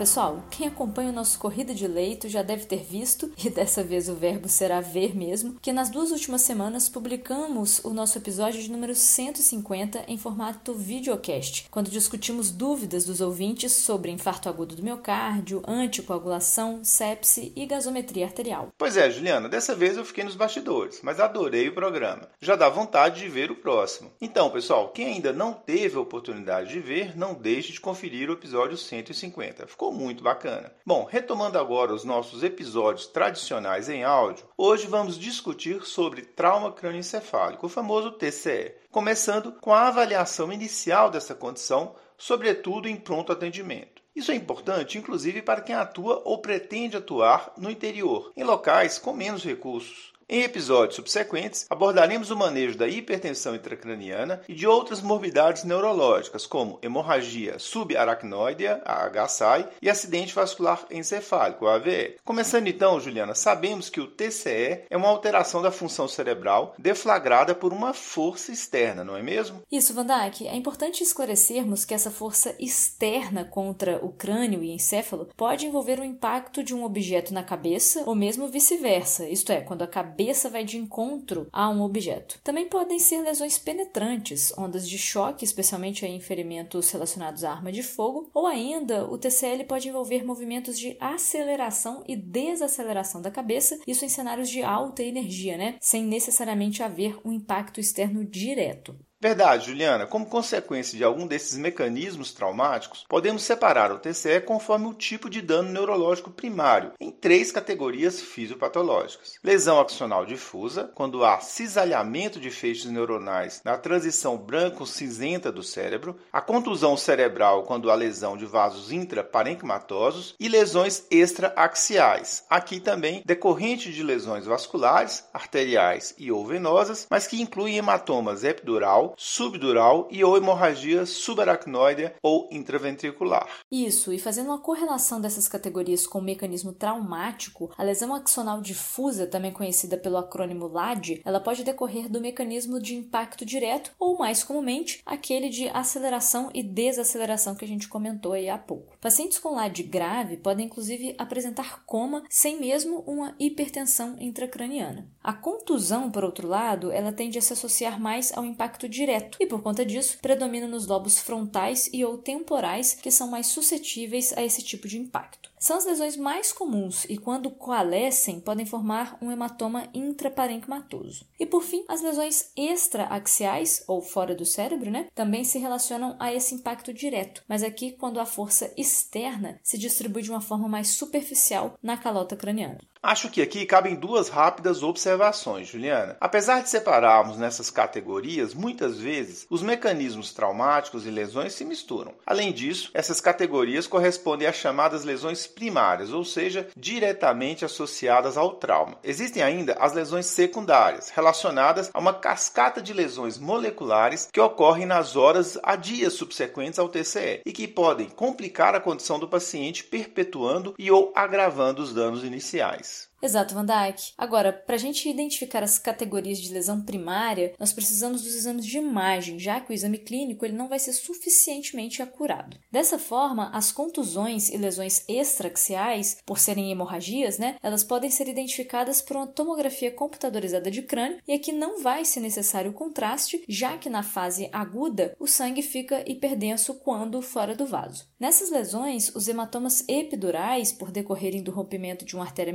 pessoal, quem acompanha o nosso Corrida de Leito já deve ter visto, e dessa vez o verbo será ver mesmo, que nas duas últimas semanas publicamos o nosso episódio de número 150 em formato videocast, quando discutimos dúvidas dos ouvintes sobre infarto agudo do miocárdio, anticoagulação, sepse e gasometria arterial. Pois é, Juliana, dessa vez eu fiquei nos bastidores, mas adorei o programa. Já dá vontade de ver o próximo. Então, pessoal, quem ainda não teve a oportunidade de ver, não deixe de conferir o episódio 150. Ficou muito bacana. Bom, retomando agora os nossos episódios tradicionais em áudio, hoje vamos discutir sobre trauma crânioencefálico, o famoso TCE, começando com a avaliação inicial dessa condição, sobretudo em pronto atendimento. Isso é importante, inclusive, para quem atua ou pretende atuar no interior, em locais com menos recursos. Em episódios subsequentes, abordaremos o manejo da hipertensão intracraniana e de outras morbidades neurológicas, como hemorragia subaracnoidea, a HSI, e acidente vascular encefálico, AVE. Começando então, Juliana, sabemos que o TCE é uma alteração da função cerebral deflagrada por uma força externa, não é mesmo? Isso, Van Dijk. É importante esclarecermos que essa força externa contra o crânio e encéfalo pode envolver o impacto de um objeto na cabeça ou mesmo vice-versa, isto é, quando a cabeça cabeça vai de encontro a um objeto. Também podem ser lesões penetrantes, ondas de choque, especialmente em ferimentos relacionados à arma de fogo, ou ainda o TCL pode envolver movimentos de aceleração e desaceleração da cabeça, isso em cenários de alta energia, né? Sem necessariamente haver um impacto externo direto. Verdade, Juliana. Como consequência de algum desses mecanismos traumáticos, podemos separar o TCE conforme o tipo de dano neurológico primário, em três categorias fisiopatológicas. Lesão axonal difusa, quando há cisalhamento de feixes neuronais na transição branco-cinzenta do cérebro, a contusão cerebral, quando há lesão de vasos intraparenquimatosos, e lesões extraaxiais, aqui também decorrente de lesões vasculares, arteriais e ou venosas, mas que incluem hematomas epidural, subdural e ou hemorragia subaracnoide ou intraventricular. Isso, e fazendo uma correlação dessas categorias com o mecanismo traumático, a lesão axonal difusa, também conhecida pelo acrônimo LAD, ela pode decorrer do mecanismo de impacto direto ou, mais comumente, aquele de aceleração e desaceleração que a gente comentou aí há pouco. Pacientes com LAD grave podem inclusive apresentar coma sem mesmo uma hipertensão intracraniana. A contusão, por outro lado, ela tende a se associar mais ao impacto direto e, por conta disso, predomina nos lobos frontais e ou temporais, que são mais suscetíveis a esse tipo de impacto. São as lesões mais comuns e, quando coalescem, podem formar um hematoma intraparenquimatoso. E, por fim, as lesões extraaxiais, ou fora do cérebro, né, também se relacionam a esse impacto direto, mas aqui quando a força externa se distribui de uma forma mais superficial na calota craniana. Acho que aqui cabem duas rápidas observações, Juliana. Apesar de separarmos nessas categorias, muitas vezes os mecanismos traumáticos e lesões se misturam. Além disso, essas categorias correspondem às chamadas lesões primárias, ou seja, diretamente associadas ao trauma. Existem ainda as lesões secundárias, relacionadas a uma cascata de lesões moleculares que ocorrem nas horas a dias subsequentes ao TCE e que podem complicar a condição do paciente, perpetuando e ou agravando os danos iniciais. place Exato, Van Dijk. Agora, para a gente identificar as categorias de lesão primária, nós precisamos dos exames de imagem, já que o exame clínico ele não vai ser suficientemente acurado. Dessa forma, as contusões e lesões extraaxiais, por serem hemorragias, né, elas podem ser identificadas por uma tomografia computadorizada de crânio e aqui não vai ser necessário o contraste, já que na fase aguda o sangue fica hiperdenso quando fora do vaso. Nessas lesões, os hematomas epidurais, por decorrerem do rompimento de uma artéria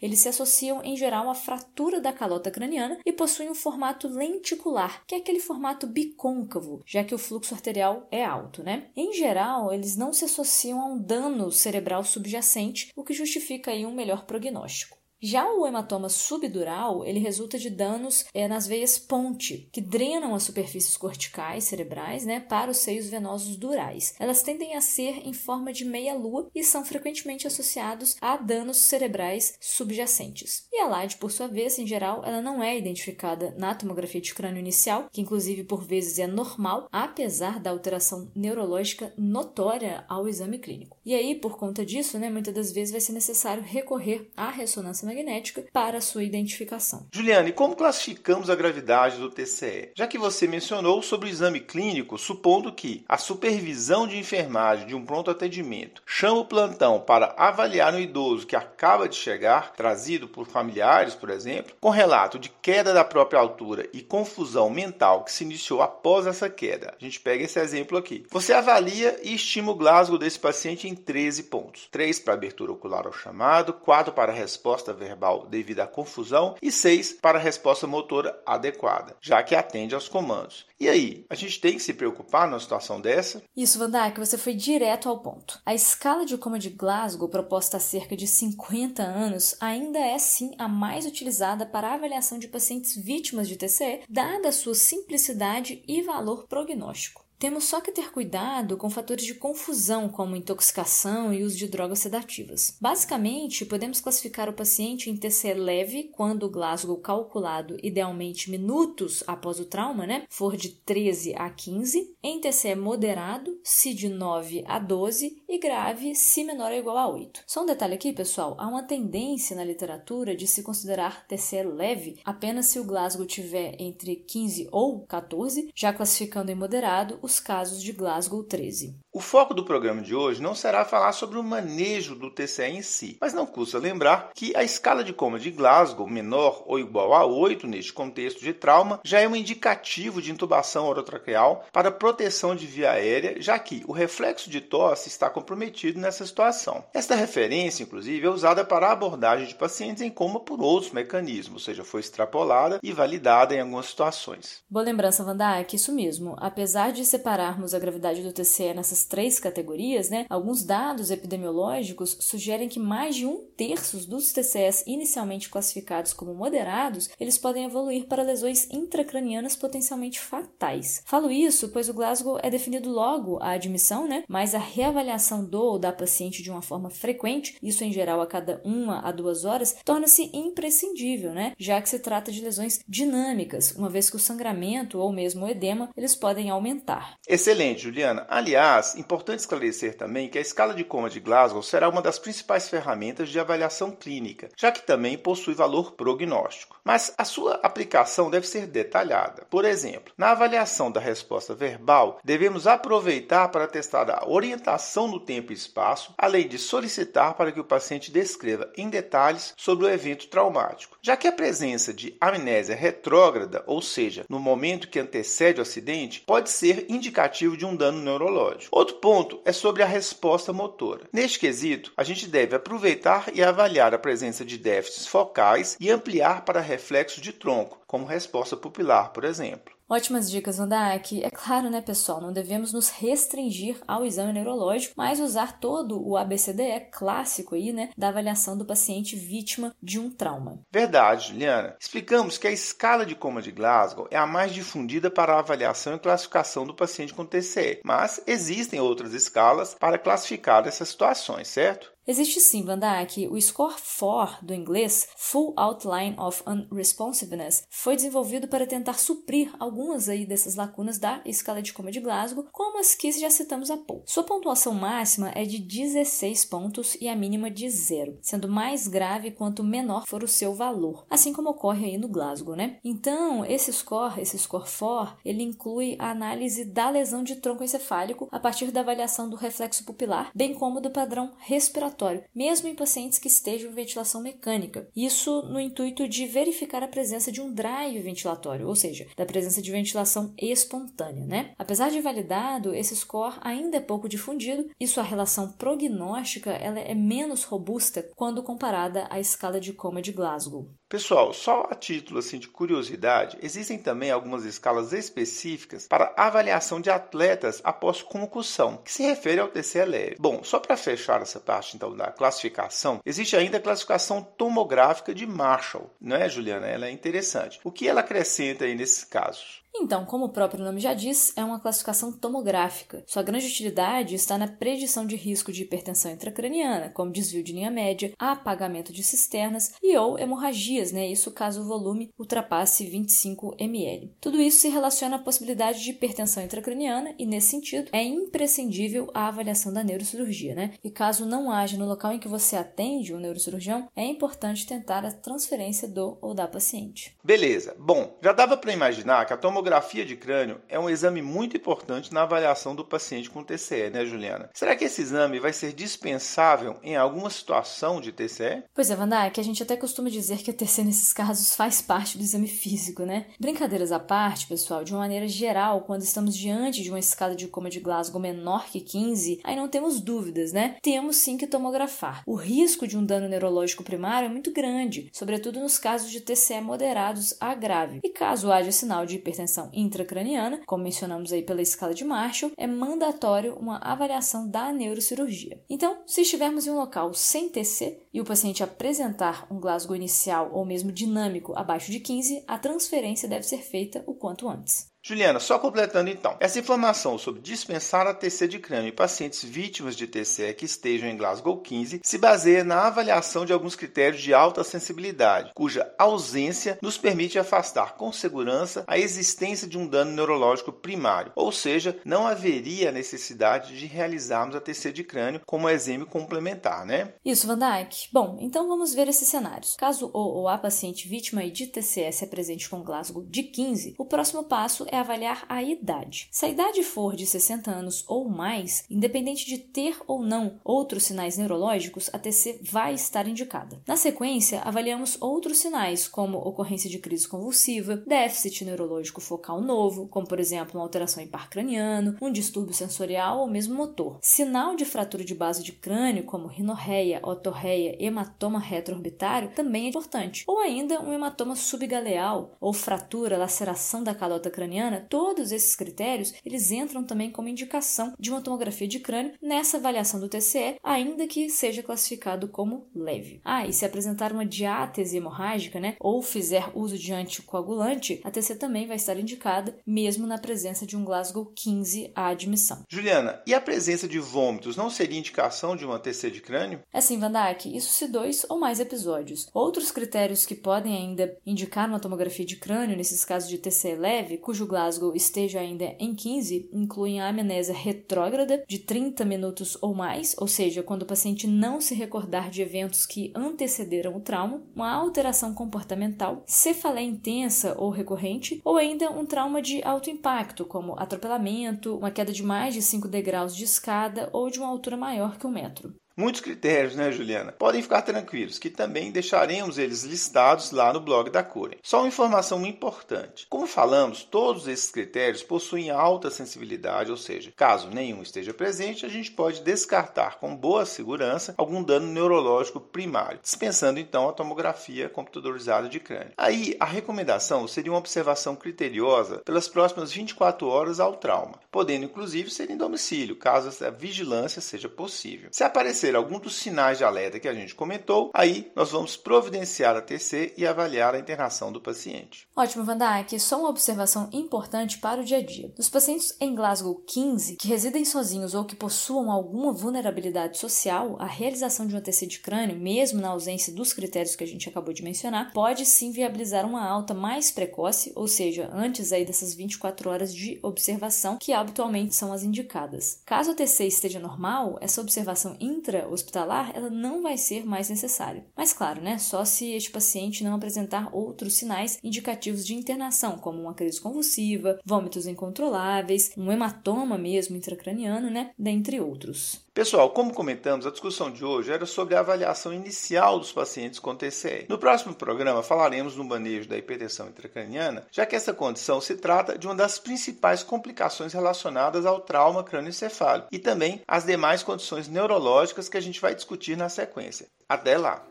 eles se associam em geral à fratura da calota craniana e possuem um formato lenticular, que é aquele formato bicôncavo, já que o fluxo arterial é alto, né? Em geral, eles não se associam a um dano cerebral subjacente, o que justifica aí um melhor prognóstico. Já o hematoma subdural, ele resulta de danos é, nas veias ponte, que drenam as superfícies corticais cerebrais né, para os seios venosos durais. Elas tendem a ser em forma de meia-lua e são frequentemente associados a danos cerebrais subjacentes. E a LAD, por sua vez, em geral, ela não é identificada na tomografia de crânio inicial, que inclusive por vezes é normal, apesar da alteração neurológica notória ao exame clínico. E aí, por conta disso, né, muitas das vezes vai ser necessário recorrer à ressonância magnética para sua identificação. Juliane, como classificamos a gravidade do TCE? Já que você mencionou sobre o exame clínico, supondo que a supervisão de enfermagem de um pronto atendimento chama o plantão para avaliar um idoso que acaba de chegar, trazido por familiares, por exemplo, com relato de queda da própria altura e confusão mental que se iniciou após essa queda. A gente pega esse exemplo aqui. Você avalia e estima o Glasgow desse paciente em 13 pontos: 3 para abertura ocular ao chamado, 4 para resposta verbal devido à confusão e 6 para a resposta motora adequada, já que atende aos comandos. E aí, a gente tem que se preocupar numa situação dessa? Isso, Vandak, você foi direto ao ponto. A escala de coma de Glasgow, proposta há cerca de 50 anos, ainda é sim a mais utilizada para a avaliação de pacientes vítimas de TCE, dada a sua simplicidade e valor prognóstico. Temos só que ter cuidado com fatores de confusão, como intoxicação e uso de drogas sedativas. Basicamente, podemos classificar o paciente em TCE leve, quando o Glasgow calculado idealmente minutos após o trauma, né, for de 13 a 15, em TCE moderado, se de 9 a 12 e grave, se menor ou igual a 8. Só um detalhe aqui, pessoal, há uma tendência na literatura de se considerar TCE leve apenas se o Glasgow tiver entre 15 ou 14, já classificando em moderado os casos de Glasgow 13. O foco do programa de hoje não será falar sobre o manejo do TCE em si, mas não custa lembrar que a escala de coma de Glasgow menor ou igual a 8 neste contexto de trauma já é um indicativo de intubação orotraqueal para proteção de via aérea, já que o reflexo de tosse está comprometido nessa situação. Esta referência, inclusive, é usada para a abordagem de pacientes em coma por outros mecanismos, ou seja, foi extrapolada e validada em algumas situações. Boa lembrança, Vandai, que isso mesmo. Apesar de separarmos a gravidade do TCE nessas três categorias, né, alguns dados epidemiológicos sugerem que mais de um terço dos TCS inicialmente classificados como moderados, eles podem evoluir para lesões intracranianas potencialmente fatais. Falo isso pois o Glasgow é definido logo a admissão, né, mas a reavaliação do ou da paciente de uma forma frequente, isso em geral a cada uma a duas horas, torna-se imprescindível, né, já que se trata de lesões dinâmicas, uma vez que o sangramento ou mesmo o edema eles podem aumentar. Excelente, Juliana. Aliás, importante esclarecer também que a escala de coma de Glasgow será uma das principais ferramentas de avaliação clínica, já que também possui valor prognóstico. Mas a sua aplicação deve ser detalhada. Por exemplo, na avaliação da resposta verbal, devemos aproveitar para testar a orientação no tempo e espaço, além de solicitar para que o paciente descreva em detalhes sobre o evento traumático, já que a presença de amnésia retrógrada, ou seja, no momento que antecede o acidente, pode ser indicativo de um dano neurológico. Outro ponto é sobre a resposta motora. Neste quesito, a gente deve aproveitar e avaliar a presença de déficits focais e ampliar para reflexos de tronco, como resposta pupilar, por exemplo. Ótimas dicas, Vandak. É claro, né, pessoal, não devemos nos restringir ao exame neurológico, mas usar todo o ABCDE clássico aí, né, da avaliação do paciente vítima de um trauma. Verdade, Juliana. Explicamos que a escala de coma de Glasgow é a mais difundida para a avaliação e classificação do paciente com TCE, mas existem outras escalas para classificar essas situações, certo? Existe sim, Vandak. O Score 4 do inglês, Full Outline of Unresponsiveness, foi desenvolvido para tentar suprir algumas aí dessas lacunas da escala de coma de Glasgow, como as que já citamos há pouco. Sua pontuação máxima é de 16 pontos e a mínima de zero, sendo mais grave quanto menor for o seu valor, assim como ocorre aí no Glasgow, né? Então, esse score, esse score 4, ele inclui a análise da lesão de tronco encefálico a partir da avaliação do reflexo pupilar, bem como do padrão respiratório respiratório, mesmo em pacientes que estejam em ventilação mecânica. Isso no intuito de verificar a presença de um drive ventilatório, ou seja, da presença de ventilação espontânea, né? Apesar de validado, esse score ainda é pouco difundido e sua relação prognóstica ela é menos robusta quando comparada à escala de coma de Glasgow. Pessoal, só a título assim, de curiosidade, existem também algumas escalas específicas para avaliação de atletas após concussão, que se refere ao TCE leve. Bom, só para fechar essa parte então da classificação, existe ainda a classificação tomográfica de Marshall, não é, Juliana? Ela é interessante. O que ela acrescenta aí nesses casos? Então, como o próprio nome já diz, é uma classificação tomográfica. Sua grande utilidade está na predição de risco de hipertensão intracraniana, como desvio de linha média, apagamento de cisternas e ou hemorragias, né? Isso caso o volume ultrapasse 25 ml. Tudo isso se relaciona à possibilidade de hipertensão intracraniana e, nesse sentido, é imprescindível a avaliação da neurocirurgia, né? E caso não haja no local em que você atende um neurocirurgião, é importante tentar a transferência do ou da paciente. Beleza. Bom, já dava para imaginar que a tomografia de crânio é um exame muito importante na avaliação do paciente com TCE, né, Juliana? Será que esse exame vai ser dispensável em alguma situação de TCE? Pois é, Wanda, é que a gente até costuma dizer que a TCE nesses casos faz parte do exame físico, né? Brincadeiras à parte, pessoal, de uma maneira geral, quando estamos diante de uma escala de coma de Glasgow menor que 15, aí não temos dúvidas, né? Temos sim que tomografar. O risco de um dano neurológico primário é muito grande, sobretudo nos casos de TCE moderados a grave. E caso haja sinal de hipertensão intracraniana, como mencionamos aí pela escala de Marshall, é mandatório uma avaliação da neurocirurgia. Então, se estivermos em um local sem TC e o paciente apresentar um Glasgow inicial ou mesmo dinâmico abaixo de 15, a transferência deve ser feita o quanto antes. Juliana, só completando então. Essa informação sobre dispensar a TC de crânio em pacientes vítimas de TCE que estejam em Glasgow 15 se baseia na avaliação de alguns critérios de alta sensibilidade, cuja ausência nos permite afastar com segurança a existência de um dano neurológico primário, ou seja, não haveria necessidade de realizarmos a TC de crânio como exame complementar, né? Isso, Van Dyke. Bom, então vamos ver esses cenários. Caso o ou a paciente vítima de TCE se apresente com Glasgow de 15, o próximo passo é é avaliar a idade. Se a idade for de 60 anos ou mais, independente de ter ou não outros sinais neurológicos, a TC vai estar indicada. Na sequência, avaliamos outros sinais, como ocorrência de crise convulsiva, déficit neurológico focal novo, como por exemplo uma alteração em par craniano, um distúrbio sensorial ou mesmo motor. Sinal de fratura de base de crânio, como rinorreia, otorreia, hematoma retroorbitário, também é importante. Ou ainda um hematoma subgaleal, ou fratura, laceração da calota craniana todos esses critérios eles entram também como indicação de uma tomografia de crânio nessa avaliação do TCE, ainda que seja classificado como leve. Ah, e se apresentar uma diátese hemorrágica, né, ou fizer uso de anticoagulante, a TC também vai estar indicada, mesmo na presença de um Glasgow 15 à admissão. Juliana, e a presença de vômitos não seria indicação de uma TC de crânio? É sim, Van Dijk, isso se dois ou mais episódios. Outros critérios que podem ainda indicar uma tomografia de crânio nesses casos de TCE leve, cujo Glasgow esteja ainda em 15 incluem a amnésia retrógrada de 30 minutos ou mais, ou seja, quando o paciente não se recordar de eventos que antecederam o trauma, uma alteração comportamental, cefaleia intensa ou recorrente, ou ainda um trauma de alto impacto, como atropelamento, uma queda de mais de 5 degraus de escada ou de uma altura maior que um metro. Muitos critérios, né, Juliana? Podem ficar tranquilos, que também deixaremos eles listados lá no blog da Curen. Só uma informação importante. Como falamos, todos esses critérios possuem alta sensibilidade, ou seja, caso nenhum esteja presente, a gente pode descartar com boa segurança algum dano neurológico primário, dispensando então a tomografia computadorizada de crânio. Aí, a recomendação seria uma observação criteriosa pelas próximas 24 horas ao trauma, podendo inclusive ser em domicílio, caso a vigilância seja possível. Se aparecer aparecer algum dos sinais de alerta que a gente comentou, aí nós vamos providenciar a TC e avaliar a internação do paciente. Ótimo, Vandak. Só uma observação importante para o dia a dia. Nos pacientes em Glasgow 15 que residem sozinhos ou que possuam alguma vulnerabilidade social, a realização de uma TC de crânio, mesmo na ausência dos critérios que a gente acabou de mencionar, pode sim viabilizar uma alta mais precoce, ou seja, antes aí dessas 24 horas de observação que habitualmente são as indicadas. Caso a TC esteja normal, essa observação intra hospitalar ela não vai ser mais necessária. Mas claro, né, só se este paciente não apresentar outros sinais indicativos de internação, como uma crise convulsiva, vômitos incontroláveis, um hematoma mesmo intracraniano, né, dentre outros. Pessoal, como comentamos, a discussão de hoje era sobre a avaliação inicial dos pacientes com TCE. No próximo programa falaremos no manejo da hipertensão intracraniana, já que essa condição se trata de uma das principais complicações relacionadas ao trauma crânioencefálico e também as demais condições neurológicas que a gente vai discutir na sequência. Até lá!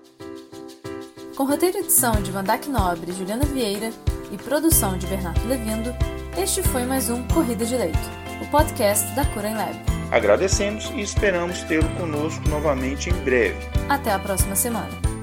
Com roteiro e edição de Vandac Nobre e Juliana Vieira e produção de Bernardo Levindo, este foi mais um Corrida de Leito, o podcast da Cura em Lab. Agradecemos e esperamos tê-lo conosco novamente em breve. Até a próxima semana.